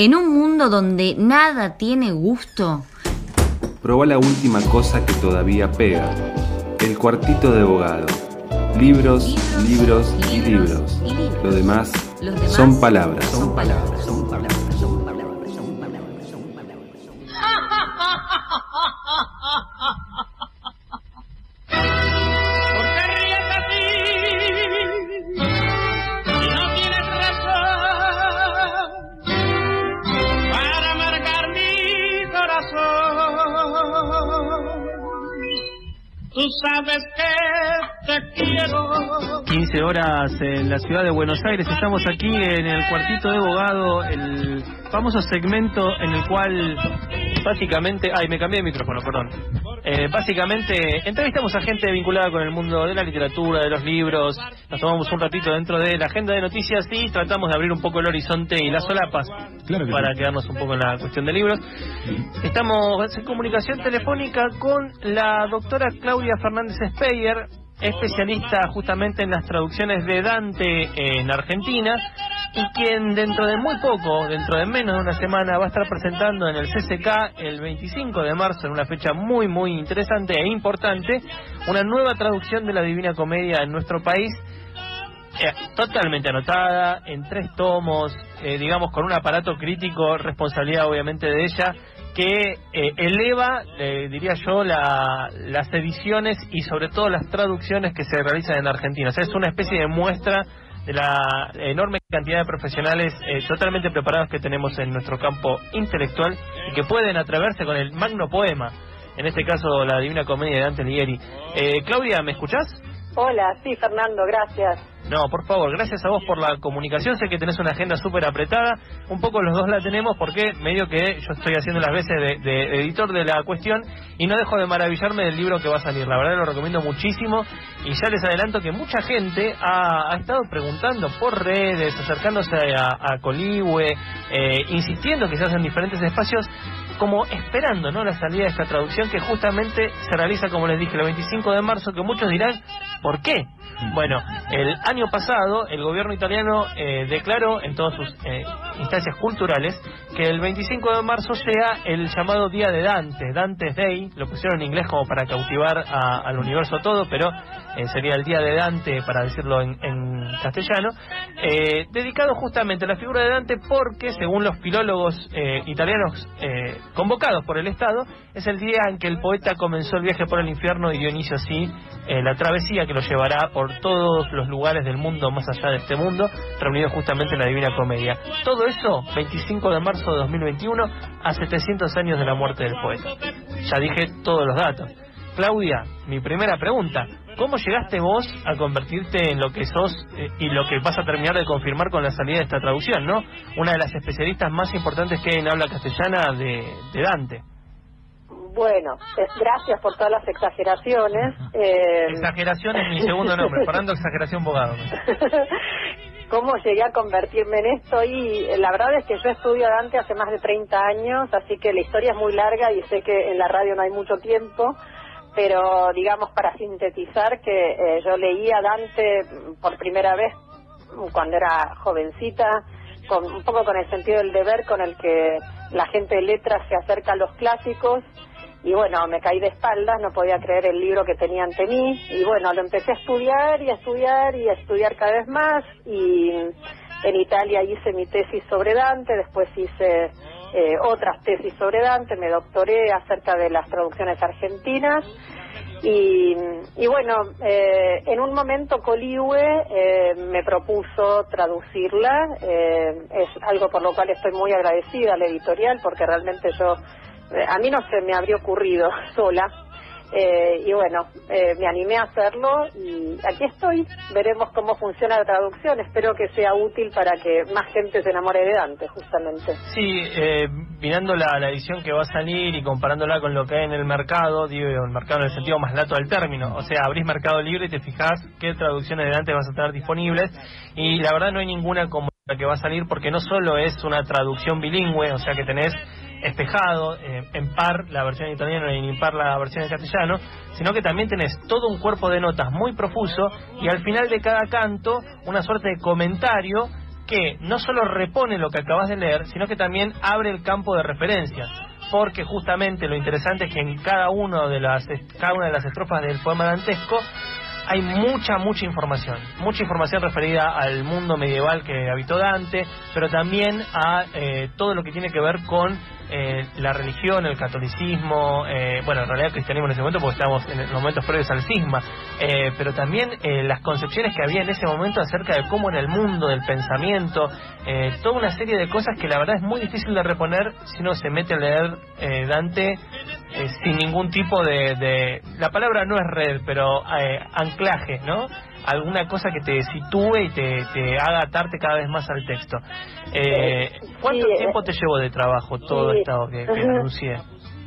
En un mundo donde nada tiene gusto. Proba la última cosa que todavía pega. El cuartito de abogado. Libros, libros, y, libros. Lo demás, son palabras. Son palabras. 15 horas en la ciudad de Buenos Aires. Estamos aquí en el cuartito de abogado, el famoso segmento en el cual básicamente... Ay, me cambié de micrófono, perdón. Eh, básicamente entrevistamos a gente vinculada con el mundo de la literatura, de los libros, nos tomamos un ratito dentro de la agenda de noticias y tratamos de abrir un poco el horizonte y las solapas para quedarnos un poco en la cuestión de libros. Estamos en comunicación telefónica con la doctora Claudia Fernández Speyer, especialista justamente en las traducciones de Dante en Argentina y quien dentro de muy poco, dentro de menos de una semana, va a estar presentando en el CCK el 25 de marzo, en una fecha muy, muy interesante e importante, una nueva traducción de la Divina Comedia en nuestro país, eh, totalmente anotada, en tres tomos, eh, digamos, con un aparato crítico, responsabilidad obviamente de ella, que eh, eleva, diría yo, las ediciones y sobre todo las traducciones que se realizan en Argentina. O sea, es una especie de muestra de la enorme cantidad de profesionales eh, totalmente preparados que tenemos en nuestro campo intelectual y que pueden atreverse con el magno poema, en este caso la Divina Comedia de Dante Alighieri. Eh, Claudia, ¿me escuchás? Hola, sí, Fernando, gracias. No, por favor, gracias a vos por la comunicación. Sé que tenés una agenda súper apretada. Un poco los dos la tenemos porque medio que yo estoy haciendo las veces de, editor de la cuestión y no dejo de maravillarme del libro que va a salir. La verdad lo recomiendo muchísimo y ya les adelanto que mucha gente ha, estado preguntando por redes, acercándose a, a Coligüe, eh, insistiendo quizás en diferentes espacios como esperando ¿no? la salida de esta traducción que justamente se realiza, como les dije, el 25 de marzo, que muchos dirán, ¿por qué? Bueno, el año pasado el gobierno italiano eh, declaró en todas sus eh, instancias culturales que el 25 de marzo sea el llamado Día de Dante, Dante's Day, lo pusieron en inglés como para cautivar al universo todo, pero eh, sería el Día de Dante, para decirlo en, castellano, dedicado justamente a la figura de Dante porque, según los filólogos italianos convocados por el Estado, es el día en que el poeta comenzó el viaje por el infierno y dio inicio así la travesía que lo llevará por todos los lugares del mundo más allá de este mundo, reunido justamente en la Divina Comedia. Todo eso, 25 de marzo de 2021, a 700 años de la muerte del poeta. Ya dije todos los datos. Claudia, mi primera pregunta, ¿cómo llegaste vos a convertirte en lo que sos eh, y lo que vas a terminar de confirmar con la salida de esta traducción, ¿no? Una de las especialistas más importantes que hay en habla castellana de Dante. Bueno, gracias por todas las exageraciones. Eh... Exageración es mi segundo nombre, Fernando Exageración Bogado. ¿Cómo llegué a convertirme en esto? Y eh, la verdad es que yo estudio a Dante hace más de 30 años, así que la historia es muy larga y sé que en la radio no hay mucho tiempo, pero digamos para sintetizar que eh, yo leí a Dante por primera vez cuando era jovencita, con, un poco con el sentido del deber con el que la gente de letras se acerca a los clásicos y bueno, me caí de espaldas, no podía creer el libro que tenía ante mí. Y bueno, lo empecé a estudiar y a estudiar y a estudiar cada vez más. Y en Italia hice mi tesis sobre Dante, después hice eh, otras tesis sobre Dante, me doctoré acerca de las traducciones argentinas. Y, y bueno, eh, en un momento Coliue eh, me propuso traducirla, es algo por lo cual estoy muy agradecida a la editorial porque realmente yo eh, a mí no se me habría ocurrido sola. Eh, y bueno, eh, me animé a hacerlo y aquí estoy. Veremos cómo funciona la traducción. Espero que sea útil para que más gente se enamore de Dante, justamente. Sí, mirando la, edición que va a salir y comparándola con lo que hay en el mercado, digo, el mercado en el sentido más lato del término. O sea, abrís Mercado Libre y te fijas qué traducciones de Dante vas a tener disponibles. Y la verdad no hay ninguna como la que va a salir porque no solo es una traducción bilingüe, o sea que tenés espejado, eh, en par la versión italiana y en impar la versión en castellano, sino que también tenés todo un cuerpo de notas muy profuso y al final de cada canto una suerte de comentario que no solo repone lo que acabas de leer, sino que también abre el campo de referencia. Porque justamente lo interesante es que en cada, uno de las, cada una de las estrofas del poema dantesco hay mucha, mucha información. Mucha información referida al mundo medieval que habitó Dante, pero también a eh, todo lo que tiene que ver con eh, la religión, el catolicismo, eh, bueno, en realidad el cristianismo en ese momento porque estamos en los momentos previos al cisma, eh, pero también eh, las concepciones que había en ese momento acerca de cómo en el mundo del pensamiento, eh, toda una serie de cosas que la verdad es muy difícil de reponer si uno se mete a leer eh, Dante sin ningún tipo de, de, la palabra no es red, pero anclaje, ¿no? Alguna cosa que te sitúe y te, te haga atarte cada vez más al texto. Eh, ¿Cuánto Sí, tiempo eh, te llevó de trabajo todo sí. esto que, que anuncié?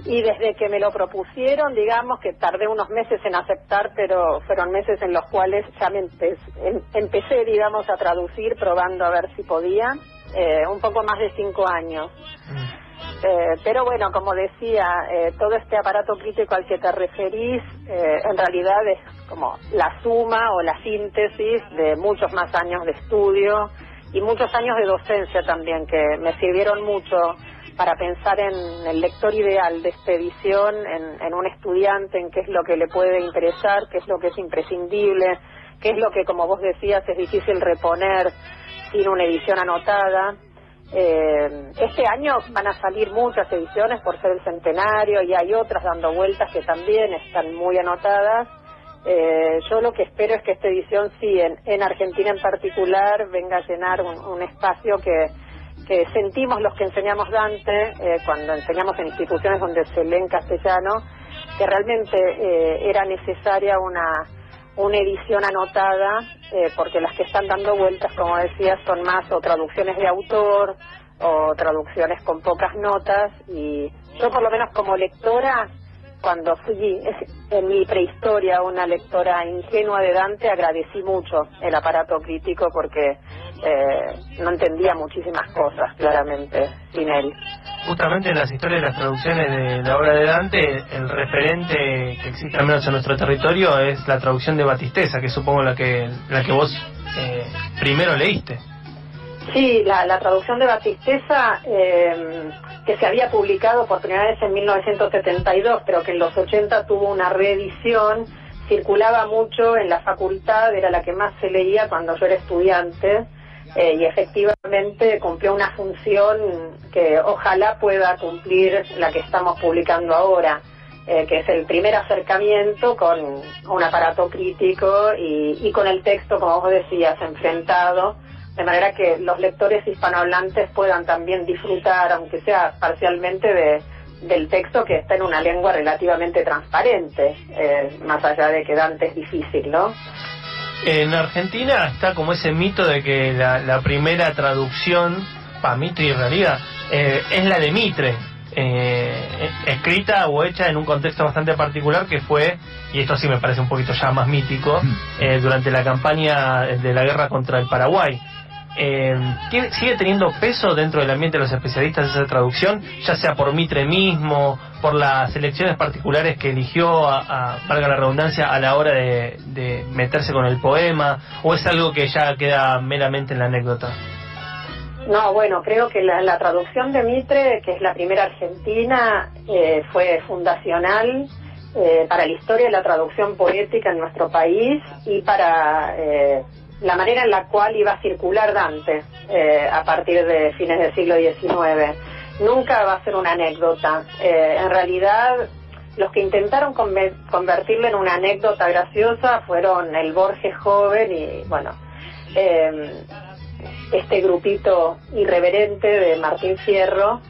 Y desde que me lo propusieron, digamos que tardé unos meses en aceptar, pero fueron meses en los cuales ya me empe- em- empecé, digamos, a traducir, probando a ver si podía, eh, un poco más de cinco años. Mm. Eh, pero bueno, como decía, eh, todo este aparato crítico al que te referís, eh, en realidad es como la suma o la síntesis de muchos más años de estudio y muchos años de docencia también, que me sirvieron mucho para pensar en el lector ideal de esta edición, en, en un estudiante, en qué es lo que le puede interesar, qué es lo que es imprescindible, qué es lo que, como vos decías, es difícil reponer sin una edición anotada. Eh, este año van a salir muchas ediciones por ser el centenario y hay otras dando vueltas que también están muy anotadas. Eh, yo lo que espero es que esta edición sí, en, en Argentina en particular, venga a llenar un, espacio que, sentimos los que enseñamos Dante eh, cuando enseñamos en instituciones donde se lee en castellano, que realmente eh, era necesaria una edición anotada, eh, porque las que están dando vueltas, como decía, son más o traducciones de autor o traducciones con pocas notas y yo por lo menos como lectora cuando fui en mi prehistoria una lectora ingenua de Dante, agradecí mucho el aparato crítico porque eh, no entendía muchísimas cosas, claramente, sin él. Justamente en las historias de las traducciones de la obra de Dante, el referente que existe al menos en nuestro territorio es la traducción de Batisteza, que supongo la que, la que vos eh, primero leíste. Sí, la, la traducción de Batisteza, eh, que se había publicado por primera vez en 1972, pero que en los 80 tuvo una reedición, circulaba mucho en la facultad, era la que más se leía cuando yo era estudiante, eh, y efectivamente cumplió una función que ojalá pueda cumplir la que estamos publicando ahora. eh, que es el primer acercamiento con un aparato crítico y, con el texto, como vos decías, enfrentado de manera que los lectores hispanohablantes puedan también disfrutar, aunque sea parcialmente, de, del texto que está en una lengua relativamente transparente, eh, más allá de que Dante es difícil, ¿no? En Argentina está como ese mito de que la, la primera traducción, para mito y en realidad, eh, es la de Mitre, eh, escrita o hecha en un contexto bastante particular que fue, y esto sí me parece un poquito ya más mítico, eh, durante la campaña de la guerra contra el Paraguay. Eh, ¿tiene- ¿Sigue teniendo peso dentro del ambiente de los especialistas esa traducción, ya sea por Mitre mismo, por las elecciones particulares que eligió, a, valga la redundancia, a la hora de, de meterse con el poema, o es algo que ya queda meramente en la anécdota? No, bueno, creo que la, la traducción de Mitre, que es la primera argentina, eh, fue fundacional eh, para la historia de la traducción poética en nuestro país y para eh, la manera en la cual iba a circular Dante eh, a partir de fines del siglo XIX. Nunca va a ser una anécdota. Eh, en realidad, los que intentaron conver- convertirlo en una anécdota graciosa fueron el Borges joven y, bueno, eh, este grupito irreverente de Martín Fierro,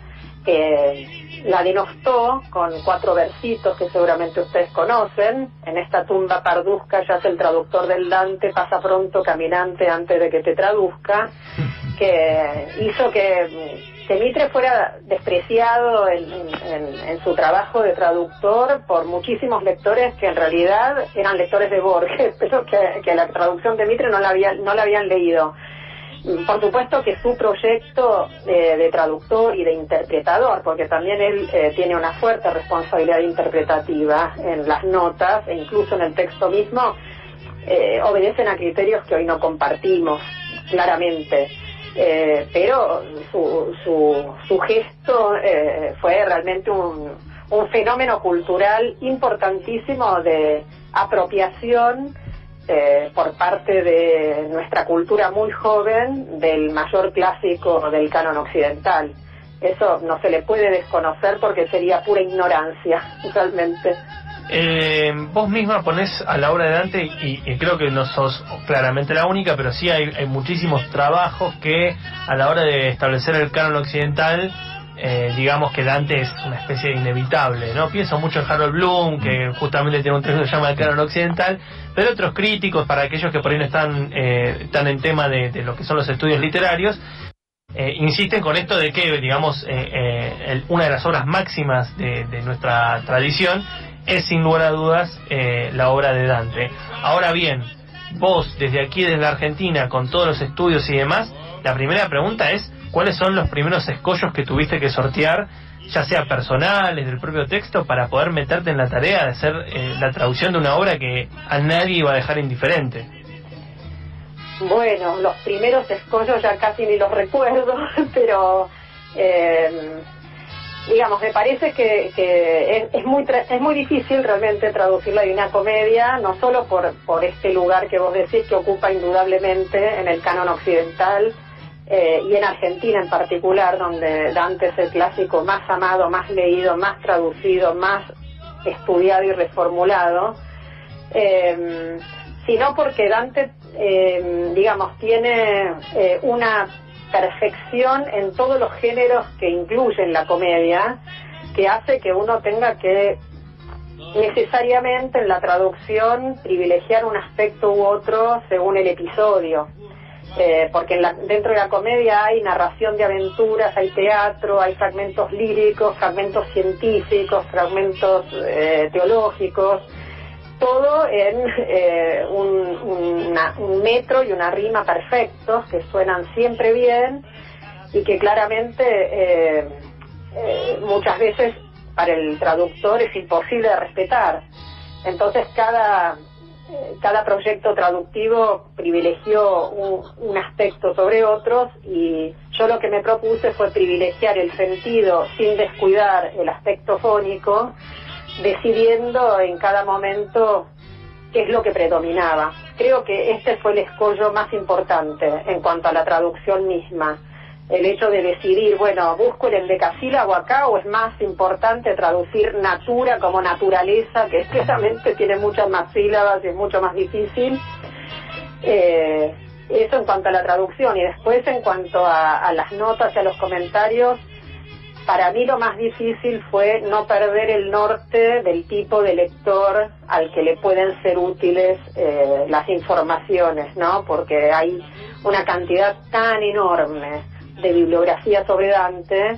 la denostó con cuatro versitos que seguramente ustedes conocen. En esta tumba parduzca yace el traductor del Dante, pasa pronto caminante antes de que te traduzca, que hizo que, que Mitre fuera despreciado en, en- en su trabajo de traductor por muchísimos lectores que en realidad eran lectores de Borges, pero que, que la traducción de Mitre no la, habían, no la habían leído. Por supuesto que su proyecto eh, de traductor y de interpretador, porque también él eh, tiene una fuerte responsabilidad interpretativa en las notas e incluso en el texto mismo, eh, obedecen a criterios que hoy no compartimos claramente. pero su, su, su gesto fue realmente un, un fenómeno cultural importantísimo de apropiación eh, por parte de nuestra cultura muy joven del mayor clásico del canon occidental. Eso no se le puede desconocer porque sería pura ignorancia, realmente. Eh, vos misma ponés a la obra de Dante, y, y, creo que no sos claramente la única, pero sí hay, hay muchísimos trabajos que a la hora de establecer el canon occidental eh, digamos que Dante es una especie de inevitable, ¿no? Pienso mucho en Harold Bloom, que justamente tiene un texto que se llama El canon occidental, pero otros críticos, para aquellos que por ahí no están, eh, están en tema de, de, lo que son los estudios literarios, eh, insisten con esto de que, digamos, eh, el, una de las obras máximas de, de, nuestra tradición es sin lugar a dudas la obra de Dante. Ahora bien, vos desde aquí, desde la Argentina, con todos los estudios y demás, la primera pregunta es, ¿cuáles son los primeros escollos que tuviste que sortear, ya sea personales, del propio texto, para poder meterte en la tarea de hacer eh, la traducción de una obra que a nadie iba a dejar indiferente? Bueno, los primeros escollos ya casi ni los recuerdo, pero eh, digamos, me parece que, es, muy es muy difícil realmente traducir la Divina Comedia, no solo por, por este lugar que vos decís que ocupa indudablemente en el canon occidental, eh, y en Argentina en particular, donde Dante es el clásico más amado, más leído, más traducido, más estudiado y reformulado, eh, sino porque Dante, eh, digamos, tiene eh, una perfección en todos los géneros que incluyen la comedia, que hace que uno tenga que necesariamente en la traducción privilegiar un aspecto u otro según el episodio eh, porque en la, dentro de la comedia hay narración de aventuras, hay teatro, hay fragmentos líricos, fragmentos científicos, fragmentos eh, teológicos, todo en eh, un, metro y una rima perfectos que suenan siempre bien y que claramente muchas veces para el traductor es imposible de respetar. Entonces cada cada proyecto traductivo privilegió un, un, aspecto sobre otros y yo lo que me propuse fue privilegiar el sentido sin descuidar el aspecto fónico, decidiendo en cada momento qué es lo que predominaba. Creo que este fue el escollo más importante en cuanto a la traducción misma el hecho de decidir, bueno, busco el endecasílabo acá o es más importante traducir natura como naturaleza, que expresamente tiene muchas más sílabas y es mucho más difícil. Eh, eso en cuanto a la traducción y después en cuanto a, a, las notas y a los comentarios, para mí lo más difícil fue no perder el norte del tipo de lector al que le pueden ser útiles eh, las informaciones, ¿no? Porque hay una cantidad tan enorme de bibliografía sobre Dante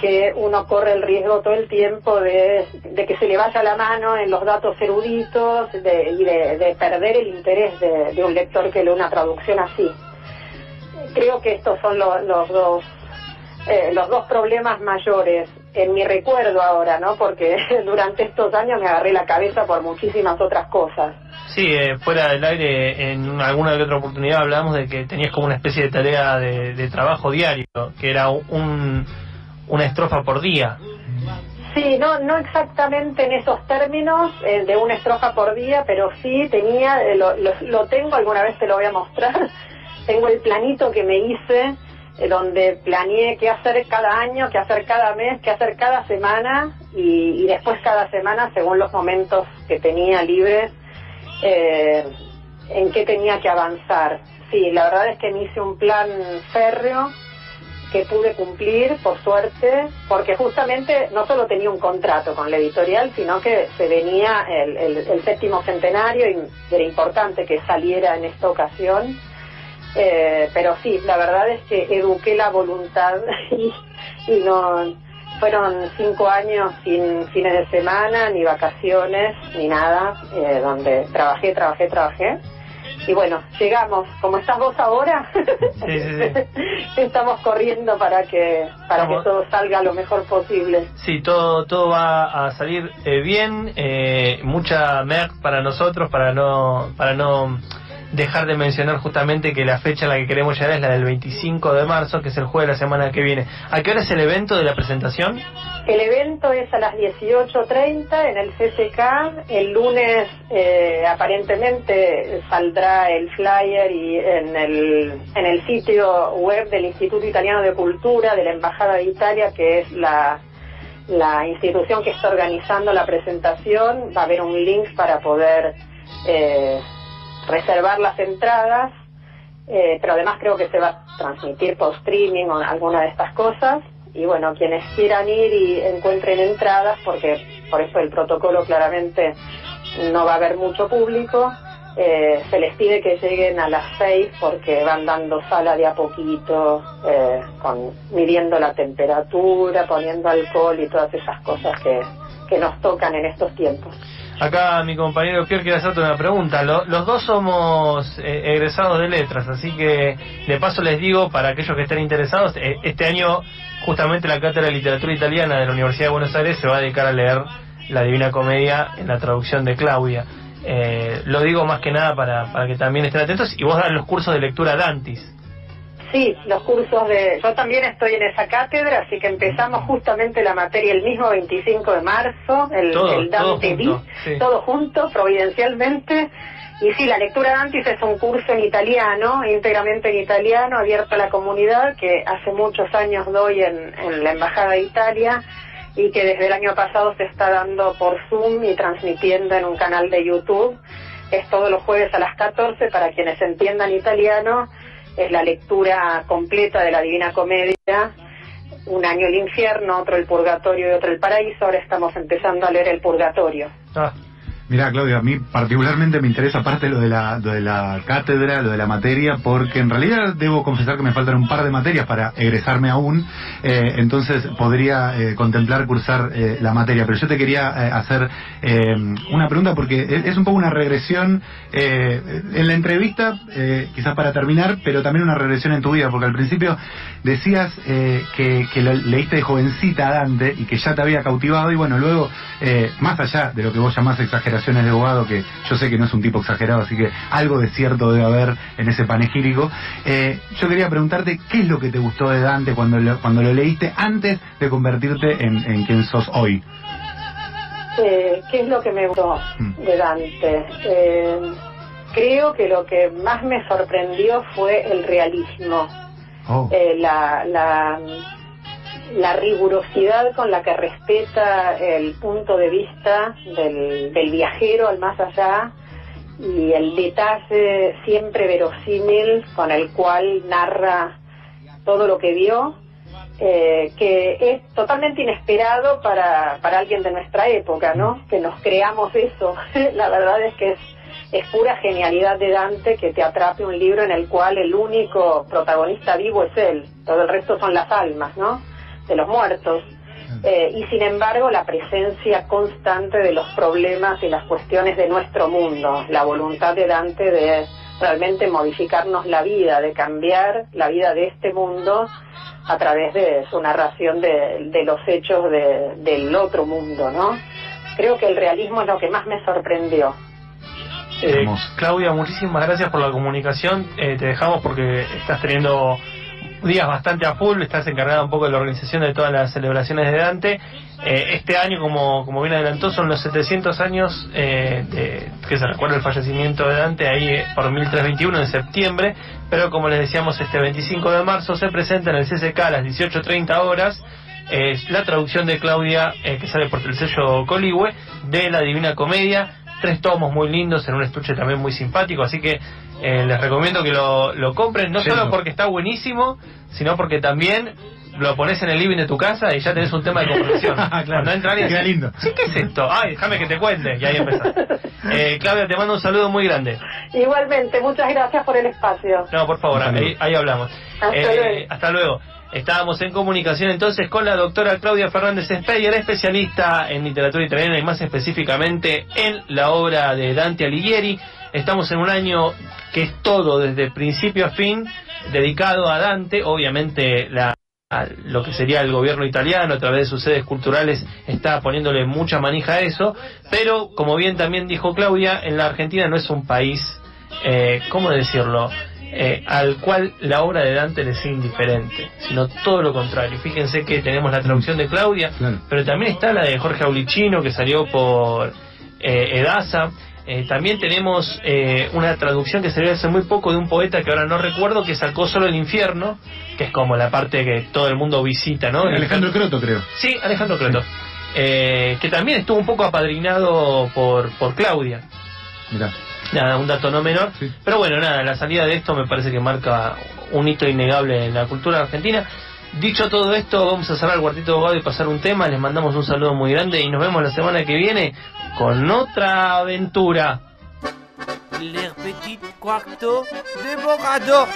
que uno corre el riesgo todo el tiempo de, de que se le vaya la mano en los datos eruditos y de, de, perder el interés de, de, un lector que lee una traducción así. Creo que estos son lo, los dos eh, los dos problemas mayores en mi recuerdo ahora, ¿no? Porque durante estos años me agarré la cabeza por muchísimas otras cosas. Sí, eh, fuera del aire, en alguna que otra oportunidad hablamos de que tenías como una especie de tarea de, de trabajo diario, que era un, una estrofa por día. Sí, no, no exactamente en esos términos eh, de una estrofa por día, pero sí tenía, eh, lo, lo, lo, tengo, alguna vez te lo voy a mostrar, tengo el planito que me hice, donde planeé qué hacer cada año, qué hacer cada mes, qué hacer cada semana y, y después cada semana, según los momentos que tenía libres, eh, en qué tenía que avanzar. Sí, la verdad es que me hice un plan férreo que pude cumplir, por suerte, porque justamente no solo tenía un contrato con la editorial, sino que se venía el, el, el séptimo centenario y era importante que saliera en esta ocasión. Eh, pero sí, la verdad es que eduqué la voluntad y, y no fueron cinco años sin fines de semana, ni vacaciones, ni nada, eh, donde trabajé, trabajé, trabajé. Y bueno, llegamos, como estás vos ahora, sí, sí, sí. estamos corriendo para que para que todo salga lo mejor posible. Sí, todo todo va a salir eh, bien, eh, mucha merc para nosotros, para no para no dejar de mencionar justamente que la fecha en la que queremos llegar es la del 25 de marzo, que es el jueves de la semana que viene. ¿A qué hora es el evento de la presentación? El evento es a las 18.30 en el CCK. El lunes eh, aparentemente saldrá el flyer y en el, en el sitio web del Instituto Italiano de Cultura de la Embajada de Italia, que es la, la institución que está organizando la presentación. Va a haber un link para poder... Eh, reservar las entradas, eh, pero además creo que se va a transmitir por streaming o alguna de estas cosas. Y bueno, quienes quieran ir y encuentren entradas, porque por eso el protocolo claramente no va a haber mucho público, eh, se les pide que lleguen a las seis porque van dando sala de a poquito, eh, con, midiendo la temperatura, poniendo alcohol y todas esas cosas que, que nos tocan en estos tiempos. Acá mi compañero Pierre quiere hacerte una pregunta. los dos somos eh, egresados de letras, así que de paso les digo, para aquellos que estén interesados, eh, este año justamente la Cátedra de Literatura Italiana de la Universidad de Buenos Aires se va a dedicar a leer la Divina Comedia en la traducción de Claudia. Eh, lo digo más que nada para, para que también estén atentos y vos das los cursos de lectura Dantis. Sí, los cursos de... Yo también estoy en esa cátedra, así que empezamos justamente la materia el mismo 25 de marzo, el, el Dante todo junto, todo junto, providencialmente. Y sí, la lectura Dantis es un curso en italiano, íntegramente en italiano, abierto a la comunidad, que hace muchos años doy en, en la Embajada de Italia y que desde el año pasado se está dando por Zoom y transmitiendo en un canal de YouTube. Es todos los jueves a las 14 para quienes entiendan italiano es la lectura completa de la Divina Comedia, un año el infierno, otro el purgatorio y otro el paraíso, ahora estamos empezando a leer el purgatorio. Ah. Mira, Claudia, a mí particularmente me interesa aparte lo de, la, cátedra, lo de la materia, porque en realidad debo confesar que me faltan un par de materias para egresarme aún, eh, entonces podría eh, contemplar cursar eh, la materia. Pero yo te quería hacer una pregunta porque es, un poco una regresión en la entrevista, quizás para terminar, pero también una regresión en tu vida, porque al principio decías que, leíste de jovencita a Dante y que ya te había cautivado, y bueno, luego, más allá de lo que vos llamás exageración, de abogado, que yo sé que no es un tipo exagerado, así que algo de cierto debe haber en ese panegírico. Eh, yo quería preguntarte qué es lo que te gustó de Dante cuando lo, cuando lo leíste antes de convertirte en, quien sos hoy. Eh, ¿Qué es lo que me gustó mm. de Dante? Eh, creo que lo que más me sorprendió fue el realismo. Oh. la, la la rigurosidad con la que respeta el punto de vista del, viajero al más allá y el detalle siempre verosímil con el cual narra todo lo que vio, eh, que es totalmente inesperado para, para alguien de nuestra época, ¿no? Que nos creamos eso. la verdad es que es, es pura genialidad de Dante que te atrape un libro en el cual el único protagonista vivo es él, todo el resto son las almas, ¿no? De los muertos. Eh, y sin embargo la presencia constante de los problemas y las cuestiones de nuestro mundo, la voluntad de Dante de realmente modificarnos la vida, de cambiar la vida de este mundo a través de su narración de, los hechos del otro mundo, ¿no? Creo que el realismo es lo que más me sorprendió. Eh, Claudia, muchísimas gracias por la comunicación. Eh, te dejamos porque estás teniendo días bastante a full, estás encargada un poco de la organización de todas las celebraciones de Dante. Eh, este año, como, como bien adelantó, son los 700 años eh, de, que se recuerda el fallecimiento de Dante ahí eh, por 1321 de septiembre, pero como les decíamos, este 25 de marzo se presenta en el CCK a las 18.30 horas la traducción de Claudia, que sale por el sello Coligüe, de la Divina Comedia tres tomos muy lindos en un estuche también muy simpático, así que eh, les recomiendo que lo, lo compren, no solo porque está buenísimo, sino porque también lo pones en el living de tu casa y ya tenés un tema de comprensión. claro. Cuando entra alguien, lindo. ¿Sí, ¿qué es esto? Ay, déjame que te cuente. Y ahí empezás. Eh, Claudia, te mando un saludo muy grande. Igualmente, muchas gracias por el espacio. No, por favor, ahí, ahí, hablamos. Hasta, eh, luego. hasta luego. Estábamos en comunicación entonces con la doctora Claudia Fernández Speyer, especialista en literatura italiana y más específicamente en la obra de Dante Alighieri. Estamos en un año que es todo, desde principio a fin, dedicado a Dante. Obviamente la, lo que sería el gobierno italiano a través de sus sedes culturales está poniéndole mucha manija a eso, pero como bien también dijo Claudia, en la Argentina no es un país eh, ¿cómo decirlo? Eh, al cual la obra de Dante le es indiferente, sino todo lo contrario. Fíjense que tenemos la traducción de Claudia, pero también está la de Jorge Aulicino, que salió por eh, Edasa. Eh, también tenemos una traducción que salió hace muy poco de un poeta que ahora no recuerdo, que sacó solo el infierno, que es como la parte que todo el mundo visita, ¿no? Alejandro Croto, creo. Sí, Alejandro Croto. que también estuvo un poco apadrinado por, por Claudia. Mirá. Nada, un dato no menor. Pero bueno, nada, la salida de esto me parece que marca un hito innegable en la cultura argentina. Dicho todo esto, vamos a cerrar el cuartito abogado y pasar un tema. Les mandamos un saludo muy grande y nos vemos la semana que viene con otra aventura. Le petit cuarto de.